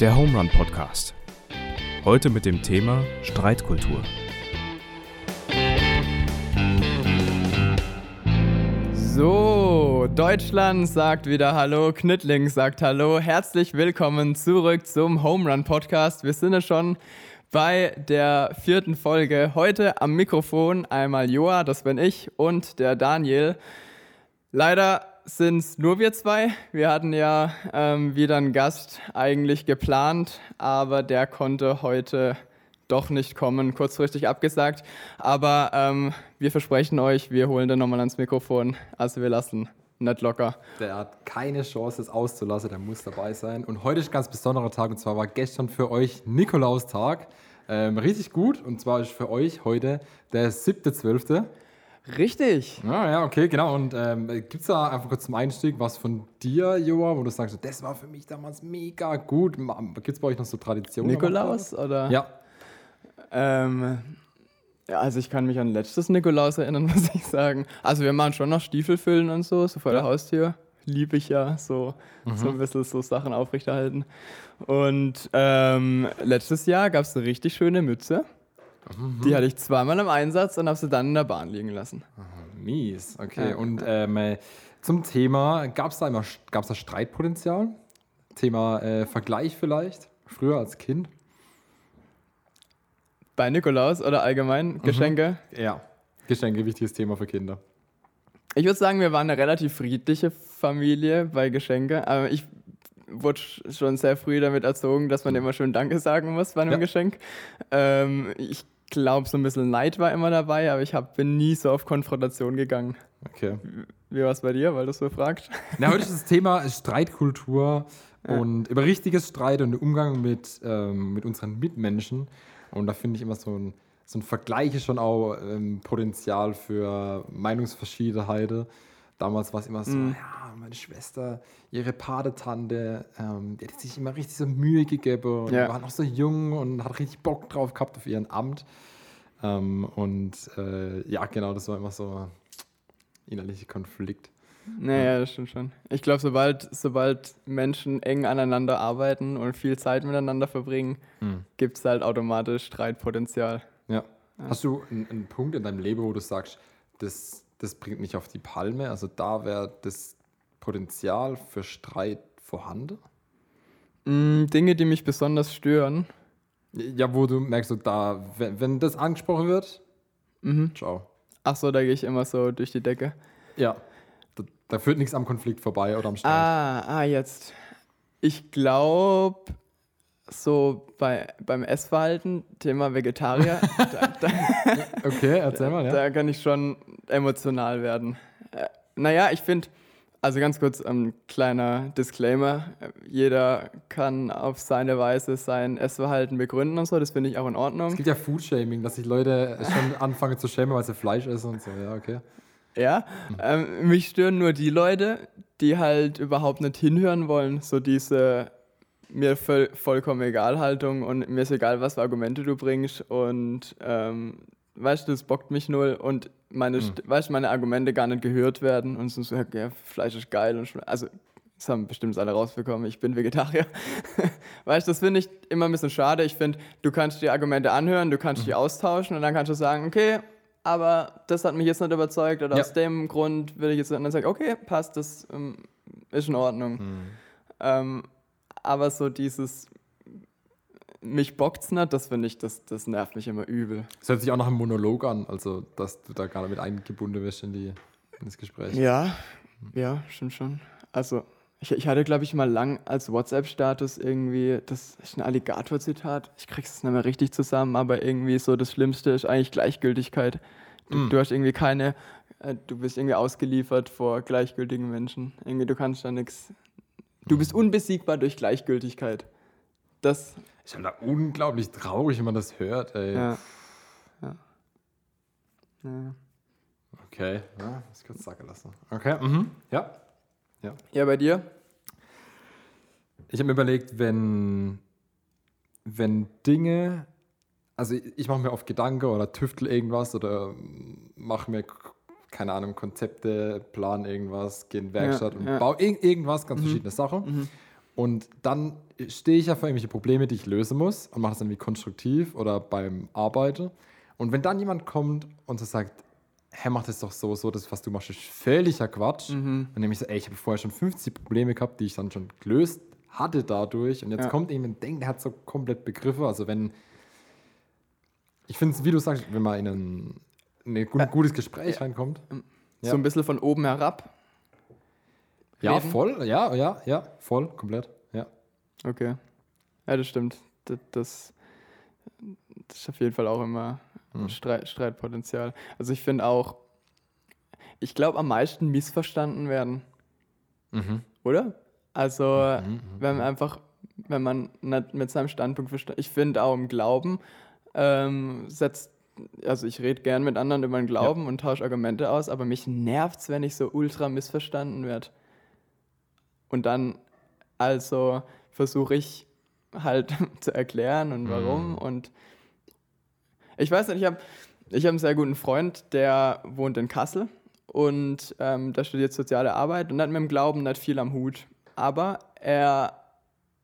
Der Home Run Podcast. Heute mit dem Thema Streitkultur. So, Deutschland sagt wieder Hallo, Knittling sagt Hallo. Herzlich willkommen zurück zum Home Run Podcast. Wir sind ja schon bei der vierten Folge. Heute am Mikrofon einmal Joa, das bin ich, und der Daniel. Leider sind es nur wir zwei. Wir hatten ja ähm, wieder einen Gast eigentlich geplant, aber der konnte heute doch nicht kommen, kurzfristig abgesagt. Aber ähm, wir versprechen euch, wir holen den nochmal ans Mikrofon. Also wir lassen nicht locker. Der hat keine Chance, es auszulassen, der muss dabei sein. Und heute ist ein ganz besonderer Tag und zwar war gestern für euch Nikolaustag. Ähm, richtig gut und zwar ist für euch heute der 7.12. Richtig. Ja, ja, okay, genau. Und ähm, gibt es da einfach kurz zum Einstieg was von dir, Joa, wo du sagst, das war für mich damals mega gut. Gibt es bei euch noch so Traditionen? Nikolaus oder? Ja. Ähm, ja, also ich kann mich an letztes Nikolaus erinnern, muss ich sagen. Also wir machen schon noch Stiefel füllen und so, so vor Ja. der Haustür. Liebe ich ja, so, so ein bisschen so Sachen aufrechterhalten. Und ähm, letztes Jahr gab es eine richtig schöne Mütze. Die hatte ich zweimal im Einsatz und habe sie dann in der Bahn liegen lassen. Mies, okay. Ja. Und ähm, äh, zum Thema, gab es da immer gab's da Streitpotenzial? Thema äh, Vergleich vielleicht, früher als Kind? Bei Nikolaus oder allgemein Geschenke. Ja. Geschenke, wichtiges Thema für Kinder. Ich würde sagen, wir waren eine relativ friedliche Familie bei Geschenke. Aber ich wurde schon sehr früh damit erzogen, dass man immer schön Danke sagen muss bei einem Ja. Geschenk. Ähm, ich glaube, so ein bisschen Neid war immer dabei, aber ich hab, bin nie so auf Konfrontation gegangen. Okay. Wie war es bei dir, weil du so fragst? Na, heute ist das Thema Streitkultur und über richtiges Streit und Umgang mit, ähm, mit unseren Mitmenschen. Und da finde ich immer so ein, so ein Vergleich ist schon auch ähm, Potenzial für Meinungsverschiedenheiten. Damals war es immer so, ja, meine Schwester, ihre Patentante, ähm, die hat sich immer richtig so Mühe gegeben und Ja. war noch so jung und hat richtig Bock drauf gehabt auf ihren Amt. Ähm, und äh, ja, genau, das war immer so innerlicher Konflikt. Naja, das stimmt schon. Ich glaube, sobald, sobald Menschen eng aneinander arbeiten und viel Zeit miteinander verbringen, Mhm. gibt es halt automatisch Streitpotenzial. Ja. Hast du einen, einen Punkt in deinem Leben, wo du sagst, das, das bringt mich auf die Palme? Also da wäre das Potenzial für Streit vorhanden? Mm, Dinge, die mich besonders stören. Ja, wo du merkst, so da, wenn, wenn das angesprochen wird, ciao. Ach so, da gehe ich immer so durch die Decke. Ja. Da, da führt nichts am Konflikt vorbei oder am Streit. Ah, ah, jetzt. Ich glaube, so bei, beim Essverhalten, Thema Vegetarier, da, da, Okay, erzähl mal, ja. da kann ich schon emotional werden. Äh, naja, ich finde, also ganz kurz ein kleiner Disclaimer. Jeder kann auf seine Weise sein Essverhalten begründen und so, das finde ich auch in Ordnung. Es gibt ja Foodshaming, dass sich Leute schon anfangen zu schämen, weil sie Fleisch essen und so. Ja, okay. Ja, ähm, mich stören nur die Leute, die halt überhaupt nicht hinhören wollen. So diese mir voll, vollkommen egal Haltung und mir ist egal, was für Argumente du bringst und ähm, weißt du, das bockt mich null und meine, St- weißt, meine Argumente gar nicht gehört werden und so, so ja, Fleisch ist geil und also das haben bestimmt alle rausbekommen, ich bin Vegetarier. weißt du, das finde ich immer ein bisschen schade. Ich finde, du kannst die Argumente anhören, du kannst die austauschen und dann kannst du sagen, okay, aber das hat mich jetzt nicht überzeugt oder Ja. aus dem Grund will ich jetzt und dann sagen, okay, passt, das ähm, ist in Ordnung. Ähm, aber so dieses mich bockt's nicht, das finde ich, das, das nervt mich immer übel. Es hört sich auch nach einem Monolog an, also dass du da nicht mit eingebunden wirst in, die, in das Gespräch. Ja, ja, stimmt schon. Also, ich, ich hatte, glaube ich, mal lang als WhatsApp-Status irgendwie, das ist ein Alligator-Zitat, ich krieg's nicht mehr richtig zusammen, aber irgendwie so das Schlimmste ist eigentlich Gleichgültigkeit. Du, du hast irgendwie keine, äh, du bist irgendwie ausgeliefert vor gleichgültigen Menschen. Irgendwie, du kannst da nichts. Du bist unbesiegbar durch Gleichgültigkeit. Das, Ist halt da unglaublich traurig, wenn man das hört, ey. ja. ja. ja. Okay, ja, das kurz sacken lassen. Okay, mhm. ja. ja. Ja, bei dir? Ich habe mir überlegt, wenn, wenn Dinge, also ich, ich mache mir oft Gedanken oder tüftel irgendwas oder mache mir, keine Ahnung, Konzepte, plan irgendwas, gehe in die Werkstatt und ja. baue irg irgendwas, ganz verschiedene Sachen. Und dann stehe ich ja vor irgendwelche Probleme, die ich lösen muss und mache das irgendwie konstruktiv oder beim Arbeiten. Und wenn dann jemand kommt und so sagt, hey, mach das doch so, so, das, was du machst, ist völliger Quatsch. Mhm. Dann nehme ich so, ey, ich habe vorher schon 50 Probleme gehabt, die ich dann schon gelöst hatte dadurch. Und jetzt Ja. kommt jemand, denkt, der hat so komplett Begriffe. Also wenn, ich finde es, wie du sagst, wenn man in ein, in ein gut, gutes Gespräch reinkommt. Ja. So ein bisschen von oben herab. Ja, reden. voll, ja, ja, ja, voll, komplett, ja. Okay. Ja, das stimmt. Das, das, das ist auf jeden Fall auch immer Hm. Streit, Streitpotenzial. Also ich finde auch, ich glaube, am meisten missverstanden werden, Mhm. oder? Also, wenn man einfach, wenn man nicht mit seinem Standpunkt versteht. Ich finde auch im Glauben ähm, setzt, also ich rede gern mit anderen über den Glauben und tausche Argumente aus, aber mich nervt's, wenn ich so ultra missverstanden werde. Und dann, also versuche ich halt zu erklären und warum. Und ich weiß nicht, ich habe ich hab einen sehr guten Freund, der wohnt in Kassel und ähm, der studiert soziale Arbeit und hat mit dem Glauben nicht viel am Hut. Aber er,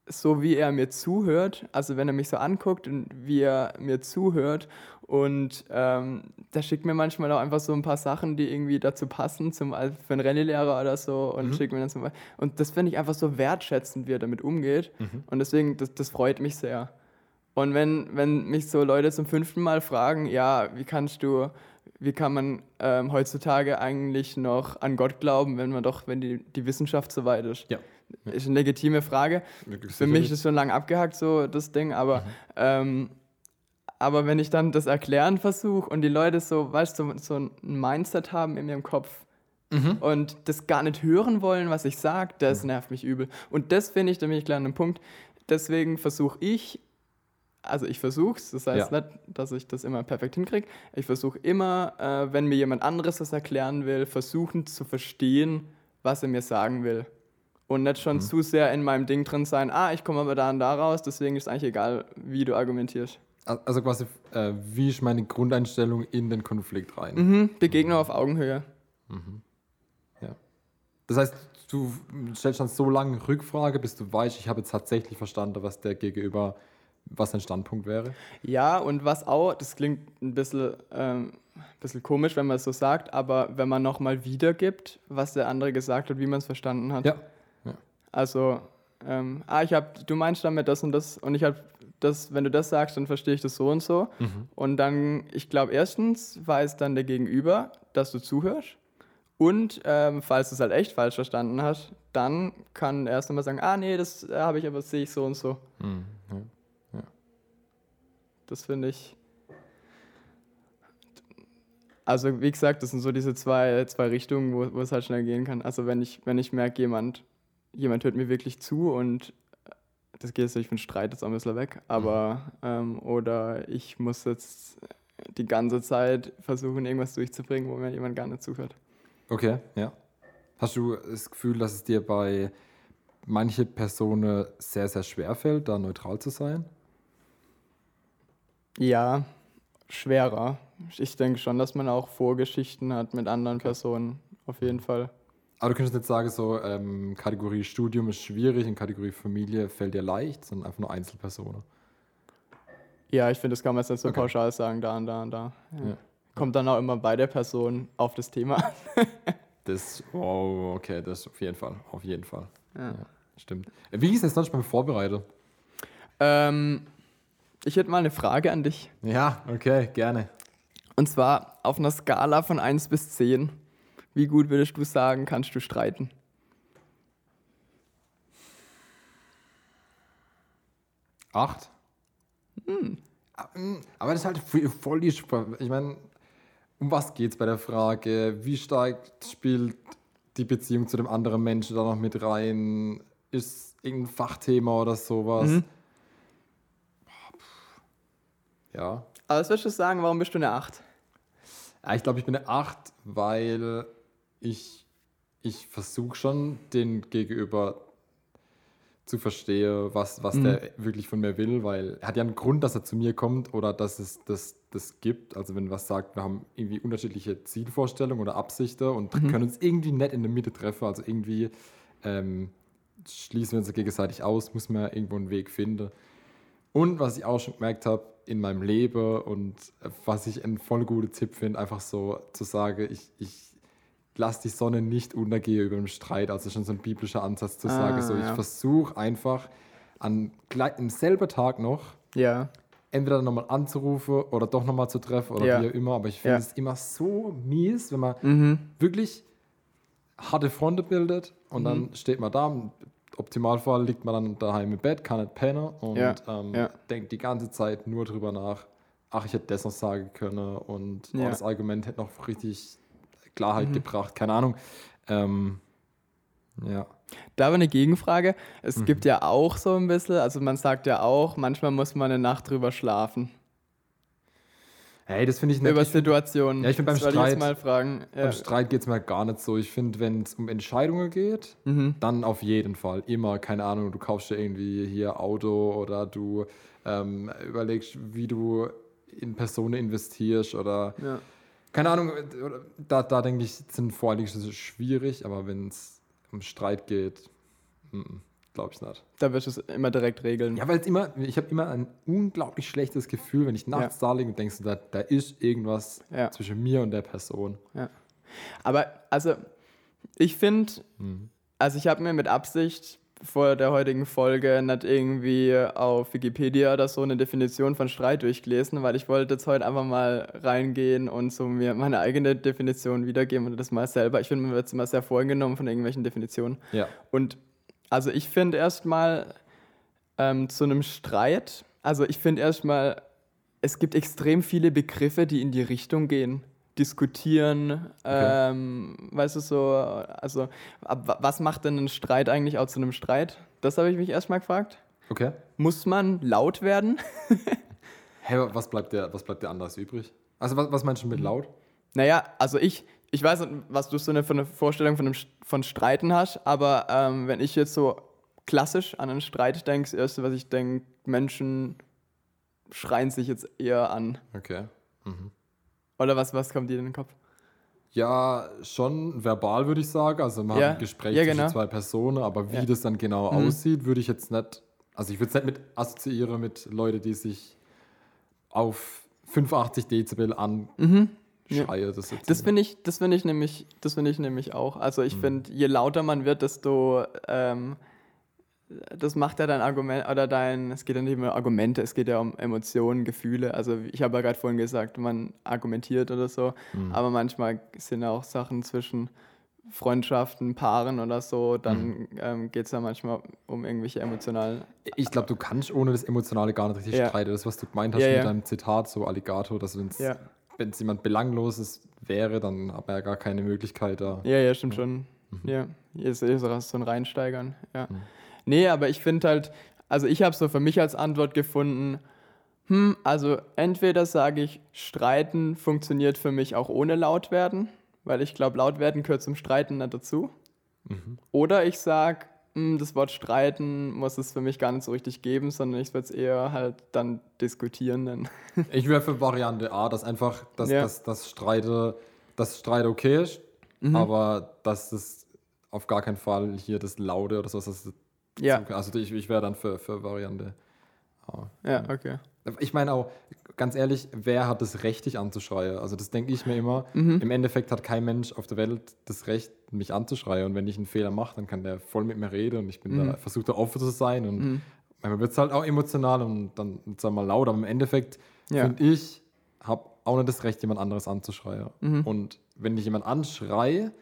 so wie er mir zuhört, also wenn er mich so anguckt und wie er mir zuhört und ähm, der schickt mir manchmal auch einfach so ein paar Sachen, die irgendwie dazu passen, zum, für einen Rallye-Lehrer oder so und schickt mir dann zum Und das finde ich einfach so wertschätzend, wie er damit umgeht. Und deswegen, das, das freut mich sehr. Und wenn, wenn mich so Leute zum fünften Mal fragen, ja, wie kannst du, wie kann man ähm, heutzutage eigentlich noch an Gott glauben, wenn man doch, wenn die, die Wissenschaft so weit ist? Ja. Ist eine legitime Frage. Für mich ist es schon lange abgehakt, so das Ding, aber, ähm, aber wenn ich dann das erklären versuche und die Leute so, weißt du, so, so ein Mindset haben in ihrem Kopf und das gar nicht hören wollen, was ich sage, das nervt mich übel. Und das finde ich, da bin ich gleich an einem Punkt. Deswegen versuche ich, also ich versuche es, das heißt Ja. nicht, dass ich das immer perfekt hinkriege. Ich versuche immer, äh, wenn mir jemand anderes das erklären will, versuchen zu verstehen, was er mir sagen will. Und nicht schon zu sehr in meinem Ding drin sein, ah, ich komme aber da und da raus, deswegen ist eigentlich egal, wie du argumentierst. Also quasi, äh, wie ist meine Grundeinstellung in den Konflikt rein? Mhm, Begegnung auf Augenhöhe. Ja. Das heißt, du stellst dann so lange Rückfrage, bis du weißt, ich habe jetzt tatsächlich verstanden, was der Gegenüber, was sein Standpunkt wäre. Ja, und was auch, das klingt ein bisschen, ähm, bisschen komisch, wenn man es so sagt, aber wenn man nochmal wiedergibt, was der andere gesagt hat, wie man es verstanden hat. Ja. Also, ähm, ah, ich hab, du meinst damit das und das und ich habe das, wenn du das sagst, dann verstehe ich das so und so. Und dann, ich glaube, erstens weiß dann der Gegenüber, dass du zuhörst. Und ähm, falls du es halt echt falsch verstanden hast, dann kann er erst einmal sagen, ah nee, das äh, habe ich aber sehe ich so und so. Mhm. Ja. Das finde ich. Also wie gesagt, das sind so diese zwei, zwei Richtungen, wo, wo es halt schnell gehen kann. Also wenn ich, wenn ich merke, jemand, jemand hört mir wirklich zu und äh, das geht jetzt nicht, ich finde Streit jetzt auch ein bisschen weg, aber ähm, oder ich muss jetzt die ganze Zeit versuchen, irgendwas durchzubringen, wo mir jemand gar nicht zuhört. Okay, ja. Hast du das Gefühl, dass es dir bei manchen Personen sehr, sehr schwer fällt, da neutral zu sein? Ja, schwerer. Ich denke schon, dass man auch Vorgeschichten hat mit anderen Personen, auf jeden Fall. Aber du könntest nicht sagen, so ähm, Kategorie Studium ist schwierig und Kategorie Familie fällt dir leicht, sondern einfach nur Einzelpersonen. Ja, ich finde, das kann man jetzt nicht so Okay. pauschal sagen, da und da und da. Ja. Ja. Kommt dann auch immer bei der Person auf das Thema an. Das, oh, okay, das auf jeden Fall, auf jeden Fall. Ja. Stimmt. Wie ist es sonst beim Vorbereiten? Ähm, ich hätte mal eine Frage an dich. Ja, okay, gerne. Und zwar auf einer Skala von 1 bis 10. Wie gut würdest du sagen, kannst du streiten? Acht? Aber das ist halt voll- die Sp- Ich meine, um was geht es bei der Frage? Wie stark spielt die Beziehung zu dem anderen Menschen da noch mit rein? Ist irgendein Fachthema oder sowas? Mhm. Ja. Aber was würdest du sagen, warum bist du eine 8? Ja, ich glaube, ich bin eine 8, weil ich, ich versuche schon, den Gegenüber zu verstehen, was, was der wirklich von mir will, weil er hat ja einen Grund, dass er zu mir kommt oder dass es das, das gibt. Also wenn was sagt, wir haben irgendwie unterschiedliche Zielvorstellungen oder Absichten und können uns irgendwie nicht in der Mitte treffen, also irgendwie ähm, schließen wir uns gegenseitig aus, muss man irgendwo einen Weg finden. Und was ich auch schon gemerkt habe in meinem Leben und was ich einen voll guten Tipp finde, einfach so zu sagen, ich, ich lasse die Sonne nicht untergehen über den Streit. Also schon so ein biblischer Ansatz zu Ah, sagen, so ich ja. versuche einfach an gleich, im selben Tag noch Ja. entweder nochmal anzurufen oder doch nochmal zu treffen oder Ja. wie auch immer. Aber ich finde es immer so mies, wenn man Mhm. wirklich harte Fronte bildet und Mhm. dann steht man da. Im Optimalfall liegt man dann daheim im Bett, kann nicht pennen und ähm, denkt die ganze Zeit nur drüber nach. Ach, ich hätte das noch sagen können und oh, das Argument hätte noch richtig Klarheit Mhm. gebracht. Keine Ahnung. Ähm, ja. Da aber eine Gegenfrage. Es Mhm. gibt ja auch so ein bisschen, also man sagt ja auch, manchmal muss man eine Nacht drüber schlafen. Hey, das finde ich nicht. Über Situationen. Ja, ich find beim ich jetzt Streit- mal fragen. Ja. beim Streit geht es mir gar nicht so. Ich finde, wenn es um Entscheidungen geht, Mhm. Dann auf jeden Fall. Immer, keine Ahnung, du kaufst dir irgendwie hier Auto oder du ähm, überlegst, wie du in Personen investierst oder Ja. Keine Ahnung, da, da denke ich, sind Vorliegende schwierig, aber wenn es um Streit geht, glaube ich nicht. Da wirst du es immer direkt regeln. Ja, weil es immer, ich habe immer ein unglaublich schlechtes Gefühl, wenn ich nachts da liege und denkst, da, da ist irgendwas Ja. zwischen mir und der Person. Aber also, ich finde, Mhm. also ich habe mir mit Absicht vor der heutigen Folge nicht irgendwie auf Wikipedia oder so eine Definition von Streit durchgelesen, weil ich wollte jetzt heute einfach mal reingehen und so mir meine eigene Definition wiedergeben und das mal selber. Ich finde, man wird immer sehr vorgenommen von irgendwelchen Definitionen. Ja. Und also ich finde erstmal ähm, zu einem Streit, also ich finde erstmal, es gibt extrem viele Begriffe, die in die Richtung gehen. Diskutieren, ähm, weißt du so, also ab, wa- was macht denn ein Streit eigentlich auch zu einem Streit? Das habe ich mich erstmal gefragt. Okay. Muss man laut werden? Hey, was bleibt dir, was bleibt dir anders übrig? Also, was, was meinst du mit laut? Naja, also ich, ich weiß nicht, was du so eine, für eine Vorstellung von, einem, von Streiten hast, aber ähm, wenn ich jetzt so klassisch an einen Streit denke, das Erste, was ich denke, Menschen schreien sich jetzt eher an. Okay. Oder was, was kommt dir in den Kopf? Ja, schon verbal würde ich sagen. Also man Ja, hat ein Gespräch ja, zwischen genau. zwei Personen, aber wie Ja. das dann genau Mhm. aussieht, würde ich jetzt nicht. Also ich würde es nicht mit assoziieren mit Leuten, die sich auf 85 Dezibel anschreien. Mhm. Ja. Das, Das finde ich, das finde ich nämlich, das finde ich nämlich auch. Also Mhm. ich finde, je lauter man wird, desto ähm, das macht ja dein Argument oder dein, es geht ja nicht mehr um Argumente, es geht ja um Emotionen, Gefühle. Also ich habe ja gerade vorhin gesagt, man argumentiert oder so, Mhm. aber manchmal sind ja auch Sachen zwischen Freundschaften, Paaren oder so, dann Mhm. ähm, geht es ja manchmal um irgendwelche emotionalen. ich glaube, du kannst ohne das Emotionale gar nicht richtig Ja. streiten. Das, was du gemeint hast Ja, mit ja. deinem Zitat, so Alligator, dass wenn es Ja, jemand Belangloses wäre, dann hat man ja gar keine Möglichkeit da. ja, ja stimmt schon. Ja, hier ist, so ein Reinsteigern. Ja. Nee, aber ich finde halt, also ich habe so für mich als Antwort gefunden, hm, also entweder sage ich, Streiten funktioniert für mich auch ohne laut werden, weil ich glaube, laut werden gehört zum Streiten nicht dazu. Oder ich sage, das Wort Streiten muss es für mich gar nicht so richtig geben, sondern ich würde es eher halt dann diskutieren nennen. Ich wäre für Variante A, dass einfach, dass Ja. das, das Streite, das Streit okay ist, Mhm. aber dass es auf gar keinen Fall hier das Laute oder sowas. Das Ja, Also ich, ich wäre dann für, für Variante A. ja, okay. Ich meine auch, ganz ehrlich, wer hat das Recht, dich anzuschreien? Also das denke ich mir immer. Mhm. Im Endeffekt hat kein Mensch auf der Welt das Recht, mich anzuschreien. Und wenn ich einen Fehler mache, dann kann der voll mit mir reden und ich bin Mhm. da, versuche da offen zu sein. Und manchmal wird es halt auch emotional und dann sagen wir mal laut. Aber im Endeffekt Ja. finde ich, habe auch nicht das Recht, jemand anderes anzuschreien. Mhm. Und wenn ich jemand anschreie,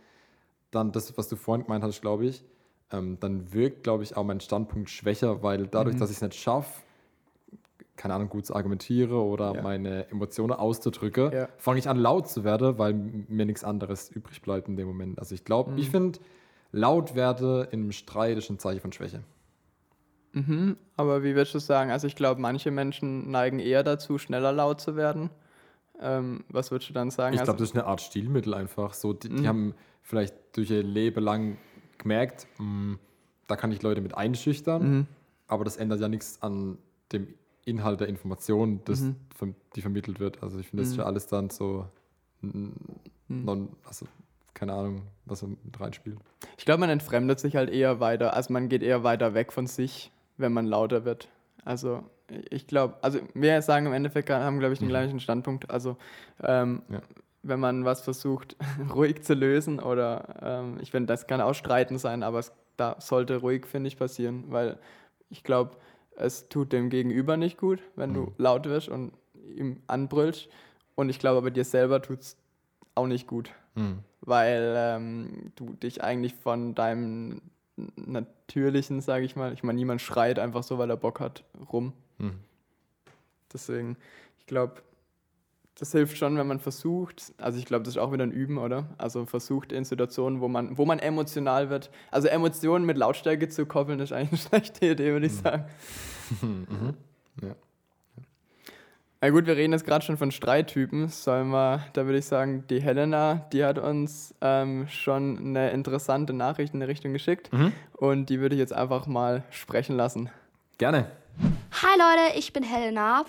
dann das, was du vorhin gemeint hast, glaube ich, ähm, dann wirkt, glaube ich, auch mein Standpunkt schwächer, weil Mhm. dadurch, dass ich es nicht schaffe, keine Ahnung, gut zu argumentieren oder Ja. meine Emotionen auszudrücken, Ja. fange ich an laut zu werden, weil mir nichts anderes übrig bleibt in dem Moment. Also ich glaube, Mhm. ich finde, laut werde einem Streit ist ein Zeichen von Schwäche. Mhm, aber wie würdest du sagen? Also ich glaube, manche Menschen neigen eher dazu, schneller laut zu werden. Ähm, was würdest du dann sagen? Ich Also- glaube, das ist eine Art Stilmittel einfach. So, die, die Mhm. haben vielleicht durch ihr Leben lang gemerkt, mh, da kann ich Leute mit einschüchtern, Mhm. aber das ändert ja nichts an dem Inhalt der Information, das, Mhm. die vermittelt wird. Also ich finde, das ist Mhm. ja alles dann so, mm, non, also keine Ahnung, was er mit reinspielt. Ich glaube, man entfremdet sich halt eher weiter, also man geht eher weiter weg von sich, wenn man lauter wird. Also ich glaube, also wir sagen im Endeffekt haben, glaube ich, den gleichen Standpunkt. Also ähm, Ja. Wenn man was versucht, ruhig zu lösen oder ähm, ich finde, das kann auch Streiten sein, aber es da sollte ruhig, finde ich, passieren, weil ich glaube, es tut dem Gegenüber nicht gut, wenn du laut wirst und ihm anbrüllst. Und ich glaube, aber dir selber tut es auch nicht gut Mhm. weil ähm, du dich eigentlich von deinem natürlichen, sage ich mal, ich meine, niemand schreit einfach so, weil er Bock hat, rum. Mhm. Deswegen, ich glaube, das hilft schon, wenn man versucht, also ich glaube, das ist auch wieder ein Üben, oder? Also versucht in Situationen, wo man, wo man emotional wird. Also Emotionen mit Lautstärke zu koppeln, ist eigentlich eine schlechte Idee, würde ich sagen. Ja. Na gut, wir reden jetzt gerade schon von Streittypen. Sollen wir, da würde ich sagen, die Helena, die hat uns ähm, schon eine interessante Nachricht in eine Richtung geschickt. Und die würde ich jetzt einfach mal sprechen lassen. Gerne. Hi Leute, ich bin Helena.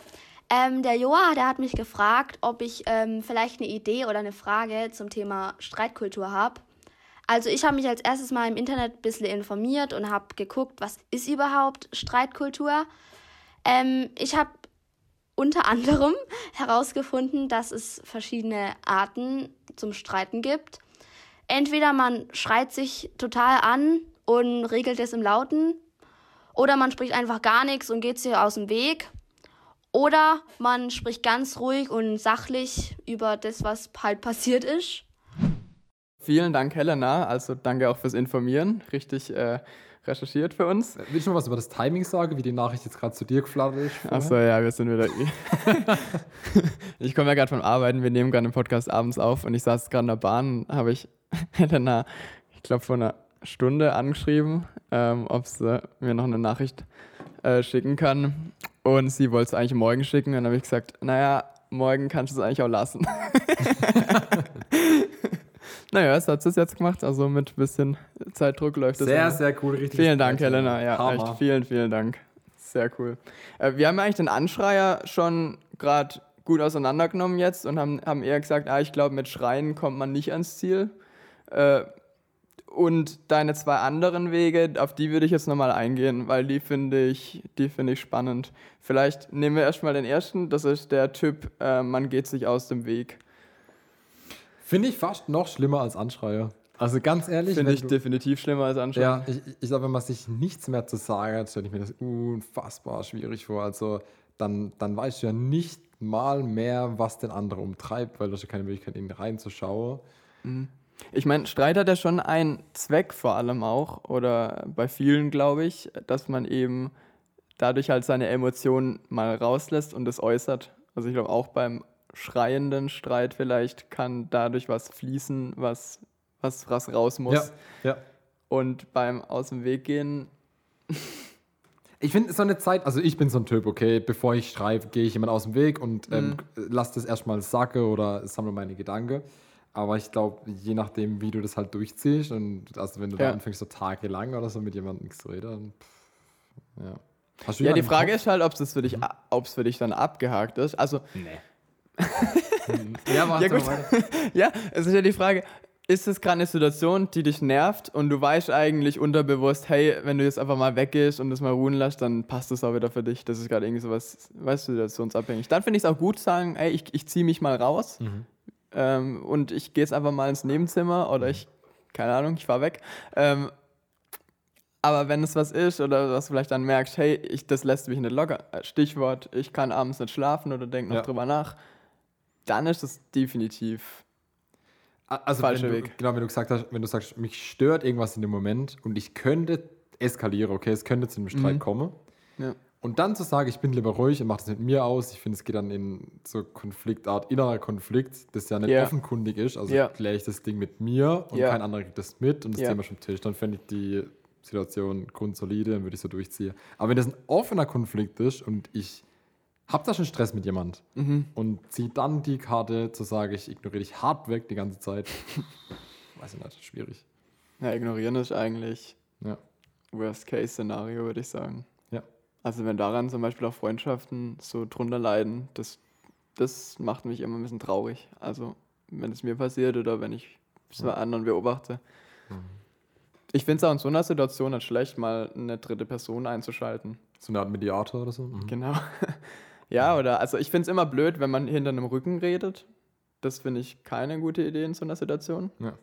Ähm, der Joa, der hat mich gefragt, ob ich ähm, vielleicht eine Idee oder eine Frage zum Thema Streitkultur habe. Also ich habe mich als erstes mal im Internet ein bisschen informiert und habe geguckt, was ist überhaupt Streitkultur. Ähm, ich habe unter anderem herausgefunden, dass es verschiedene Arten zum Streiten gibt. Entweder man schreit sich total an und regelt es im Lauten, oder man spricht einfach gar nichts und geht sich aus dem Weg. Oder man spricht ganz ruhig und sachlich über das, was halt passiert ist. Vielen Dank, Helena. Also danke auch fürs Informieren. Richtig äh, recherchiert für uns. Willst du noch was über das Timing sagen, wie die Nachricht jetzt gerade zu dir geflattert ist? Achso, ja, wir sind wieder. ich komme ja gerade vom Arbeiten. Wir nehmen gerade den Podcast abends auf und ich saß gerade in der Bahn, habe ich Helena, ich glaube, vor einer Stunde angeschrieben, ähm, ob sie mir noch eine Nachricht äh, schicken kann. Und sie wollte es eigentlich morgen schicken. Und dann habe ich gesagt, naja, morgen kannst du es eigentlich auch lassen. naja, es hat es jetzt gemacht. Also mit ein bisschen Zeitdruck läuft es. Sehr, immer. sehr cool, richtig. Vielen Dank, Helena. Ja, Hammer. echt vielen, vielen Dank. Sehr cool. Äh, wir haben eigentlich den Anschreier schon gerade gut auseinandergenommen jetzt und haben, haben eher gesagt, ah, ich glaube, mit Schreien kommt man nicht ans Ziel. Äh, und deine zwei anderen Wege, auf die würde ich jetzt nochmal eingehen, weil die finde ich, die finde ich spannend. Vielleicht nehmen wir erstmal den ersten, das ist der Typ, äh, man geht sich aus dem Weg. Finde ich fast noch schlimmer als Anschreier. Also ganz ehrlich, Finde ich du- definitiv schlimmer als Anschreien. Ja, ich, ich glaube, wenn man sich nichts mehr zu sagen hat, stelle ich mir das unfassbar schwierig vor. Also dann, dann weißt du ja nicht mal mehr, was den anderen umtreibt, weil du hast ja keine Möglichkeit, in ihn reinzuschauen. Ich meine, Streit hat ja schon einen Zweck vor allem auch, oder bei vielen glaube ich, dass man eben dadurch halt seine Emotionen mal rauslässt und es äußert. Also ich glaube auch beim schreienden Streit vielleicht kann dadurch was fließen, was, was, was raus muss. Ja, ja. Und beim Aus dem Weg gehen, Ich finde so eine Zeit, also ich bin so ein Typ, okay, bevor ich schreibe, gehe ich jemand aus dem Weg und ähm, lasse das erstmal sacke oder sammle meine Gedanken. Aber ich glaube, je nachdem, wie du das halt durchziehst und also wenn du Ja. da anfängst, so tagelang oder so mit jemandem zu reden, dann ja. Hast du ja, die Frage Kopf? ist halt, ob es für dich, es für dich dann abgehakt ist. Also Ja, mach Ja, gut. Ja, es ist ja die Frage, ist es gerade eine Situation, die dich nervt und du weißt eigentlich unterbewusst, hey, wenn du jetzt einfach mal weggehst und das mal ruhen lässt, dann passt das auch wieder für dich. Das ist gerade irgendwie sowas, weißt du, situationsabhängig. Dann finde ich es auch gut zu sagen, hey, ich, ich ziehe mich mal raus ähm, und ich gehe jetzt einfach mal ins Nebenzimmer oder ich, keine Ahnung, ich fahre weg. Ähm, aber wenn es was ist oder was du vielleicht dann merkst, hey, ich, das lässt mich nicht locker, äh, Stichwort, ich kann abends nicht schlafen oder denke noch Ja. drüber nach, dann ist es definitiv Also Falscher du, Weg. Genau, wenn du gesagt hast, wenn du sagst, mich stört irgendwas in dem Moment und ich könnte eskalieren, okay, es könnte zu einem Streit kommen. Ja. Und dann zu sagen, ich bin lieber ruhig und mache das mit mir aus, ich finde, es geht dann in so Konfliktart, innerer Konflikt, das ja nicht Ja. offenkundig ist. Also Ja. kläre ich das Ding mit mir und Ja. kein anderer kriegt das mit und das. Thema ist vom Tisch. Dann fände ich die Situation grundsolide, dann würde ich so durchziehen. Aber wenn das ein offener Konflikt ist und ich habe da schon Stress mit jemand Mhm. und ziehe dann die Karte zu sagen, ich ignoriere dich hart weg die ganze Zeit, weiß ich nicht, schwierig. Ja, ignorieren ist eigentlich Ja. Worst-Case-Szenario, würde ich sagen. Also wenn daran zum Beispiel auch Freundschaften so drunter leiden, das, das macht mich immer ein bisschen traurig. Also wenn es mir passiert oder wenn ich bei anderen beobachte. Ich finde es auch in so einer Situation nicht schlecht, mal eine dritte Person einzuschalten. So eine Art Mediator oder so. Mhm. Genau. ja, oder also ich finde es immer blöd, wenn man hinter einem Rücken redet. Das finde ich keine gute Idee in so einer Situation. Ja.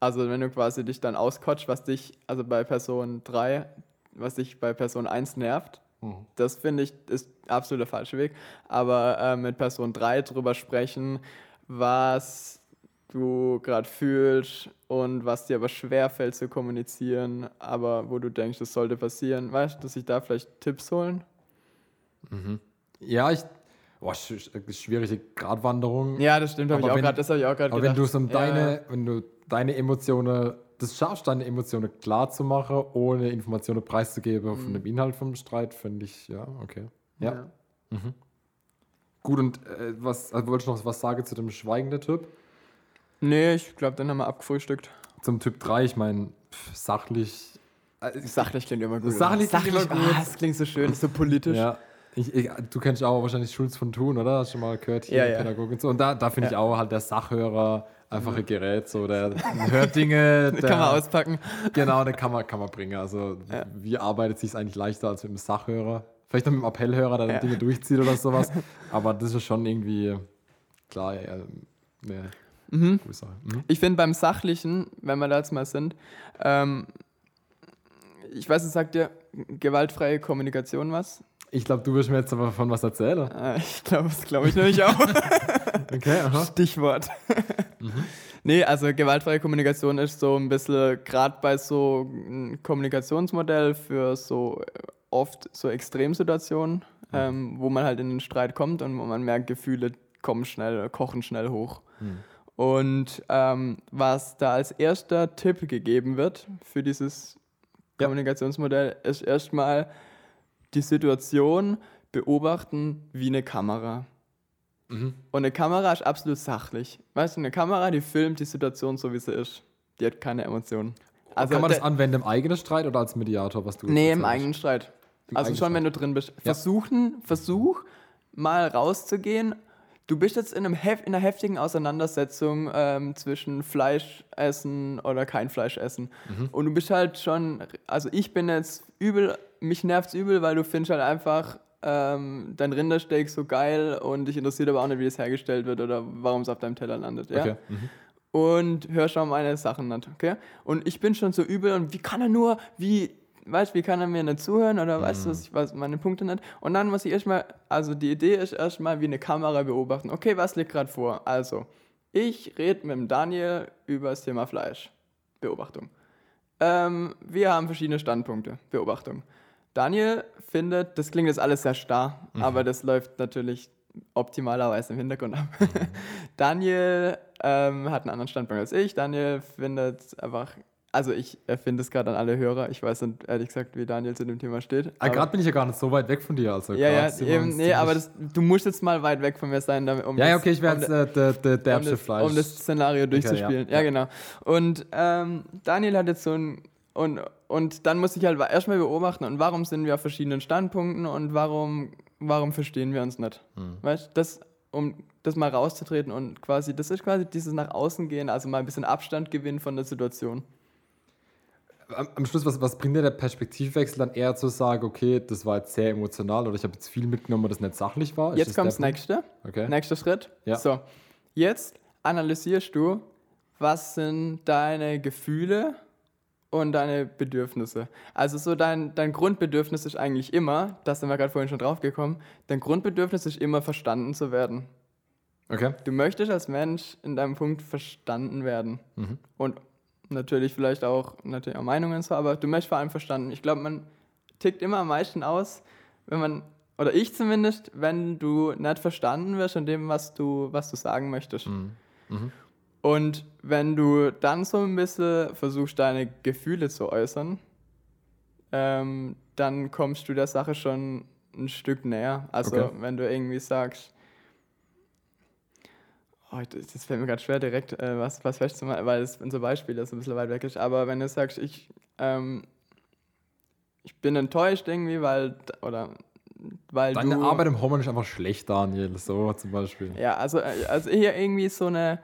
Also wenn du quasi dich dann auskotzt, was dich, also bei Person 3, was dich bei Person 1 nervt, Mhm. das finde ich ist absolut der falsche Weg. Aber äh, mit Person 3 drüber sprechen, was du gerade fühlst und was dir aber schwerfällt zu kommunizieren, aber wo du denkst, das sollte passieren. Weißt du, dass sich da vielleicht Tipps holen? Ja, ich. Boah, sch- sch- schwierige Gratwanderung. Ja, das stimmt, habe ich Aber auch gerade, das habe ich auch gerade Aber gedacht. wenn du so um Ja, deine, wenn du deine Emotionen, das schaffst, deine Emotionen klar zu machen, ohne Informationen preiszugeben Mhm. von dem Inhalt vom Streit, finde ich, ja, okay. Ja. ja. Gut, und äh, was, also wolltest du noch was sagen zu dem schweigenden Typ? Nee, ich glaube, den haben wir abgefrühstückt. Zum Typ 3, ich meine, sachlich. Äh, Sachlich klingt immer gut. Sachlich klingt immer gut. Ah, das klingt so schön, so politisch. Ja. Ich, ich, du kennst auch wahrscheinlich Schulz von Thun, oder? Hast du schon mal gehört hier, Ja, ja. Pädagogik und so. Und da, da finde ich Ja. auch halt der Sachhörer einfach ein Gerät, so der hört Dinge. Der, kann man auspacken. Genau, den kann man, kann man bringen. Also Ja. wie arbeitet sich eigentlich leichter als mit dem Sachhörer? Vielleicht noch mit dem Appellhörer, der Ja. Dinge durchzieht oder sowas. Aber das ist schon irgendwie klar, ja, eine Mhm. Mhm. Ich finde beim Sachlichen, wenn wir da jetzt mal sind, ähm, ich weiß, es sagt dir gewaltfreie Kommunikation was. Ich glaube, du wirst mir jetzt aber von was erzählen. Äh, ich glaube, das glaube ich nämlich auch. Okay, aha. Stichwort. Nee, also gewaltfreie Kommunikation ist so ein bisschen, gerade bei so einem Kommunikationsmodell für so äh, oft so Extremsituationen, ähm, wo man halt in den Streit kommt und wo man merkt, Gefühle kommen schnell, kochen schnell hoch. Und ähm, was da als erster Tipp gegeben wird für dieses Ja. Kommunikationsmodell, ist erstmal die Situation beobachten wie eine Kamera. Mhm. Und eine Kamera ist absolut sachlich. Weißt du, eine Kamera, die filmt die Situation so, wie sie ist. Die hat keine Emotionen. Also kann man das anwenden im eigenen Streit oder als Mediator, was du Nee, im eigenen Streit. Im also schon, Streit. wenn du drin bist. Ja. Versuchen, versuch mal rauszugehen. Du bist jetzt in, einem hef in einer heftigen Auseinandersetzung ähm, zwischen Fleisch essen oder kein Fleisch essen. Mhm. Und du bist halt schon, also ich bin jetzt übel, mich nervt's übel, weil du findest halt einfach ähm, dein Rindersteak so geil und dich interessiert aber auch nicht, wie es hergestellt wird oder warum es auf deinem Teller landet. Ja? Okay. Mhm. und hör schon meine Sachen nicht, okay? Und ich bin schon so übel und wie kann er nur, wie, weißt wie kann er mir nicht zuhören oder weißt du, was ich weiß meine Punkte nicht? Und dann muss ich erstmal, also die Idee ist erstmal wie eine Kamera beobachten. Okay, was liegt gerade vor? Also, ich rede mit dem Daniel über das Thema Fleisch. Beobachtung. Ähm, wir haben verschiedene Standpunkte. Beobachtung. Daniel findet, das klingt jetzt alles sehr starr, aber das läuft natürlich optimalerweise im Hintergrund ab. Daniel ähm, hat einen anderen Standpunkt als ich. Daniel findet einfach, also ich erfinde es gerade an alle Hörer. Ich weiß nicht ehrlich gesagt, wie Daniel zu dem Thema steht. Ah, gerade bin ich ja gar nicht so weit weg von dir. Also ja, ja, eben, nee, aber das, du musst jetzt mal weit weg von mir sein, damit, um Ja, ja, das- okay, ich werde um jetzt äh, der, der um derbste das, Fleisch. um das Szenario durchzuspielen. ja. ja, Ja. genau. Und ähm, Daniel hat jetzt so ein. Und, und dann muss ich halt erstmal beobachten, und warum sind wir auf verschiedenen Standpunkten und warum, warum verstehen wir uns nicht? Hm. Weißt das, um das mal rauszutreten und quasi, das ist quasi dieses nach außen gehen, also mal ein bisschen Abstand gewinnen von der Situation. am, am Schluss, was, was bringt dir der Perspektivwechsel dann eher zu sagen, okay, das war jetzt sehr emotional oder ich habe jetzt viel mitgenommen, das nicht sachlich war? Ist Jetzt das kommt das nächste. Okay. Nächster Schritt. Ja. So, jetzt analysierst du, was sind deine Gefühle und deine Bedürfnisse. Also so dein, dein Grundbedürfnis ist eigentlich immer, da sind wir gerade vorhin schon drauf gekommen, dein Grundbedürfnis ist immer verstanden zu werden. Okay. Du möchtest als Mensch in deinem Punkt verstanden werden. Mhm. Und natürlich vielleicht auch, natürlich auch Meinungen so, aber du möchtest vor allem verstanden. Ich glaube, man tickt immer am meisten aus, wenn man, oder ich zumindest, wenn du nicht verstanden wirst in dem, was du, was du sagen möchtest. Mhm. Mhm. Und wenn du dann so ein bisschen versuchst, deine Gefühle zu äußern, ähm, dann kommst du der Sache schon ein Stück näher. Also Okay. wenn du irgendwie sagst, oh, das, das fällt mir gerade schwer direkt äh, was, was festzumachen, weil es unser Beispiel das ein bisschen weit weg ist. Aber wenn du sagst, ich, ähm, ich bin enttäuscht irgendwie, weil, oder weil Deine du... Arbeit im Homeoffice ist einfach schlecht, Daniel. So zum Beispiel. Ja, also, äh, also hier irgendwie so eine,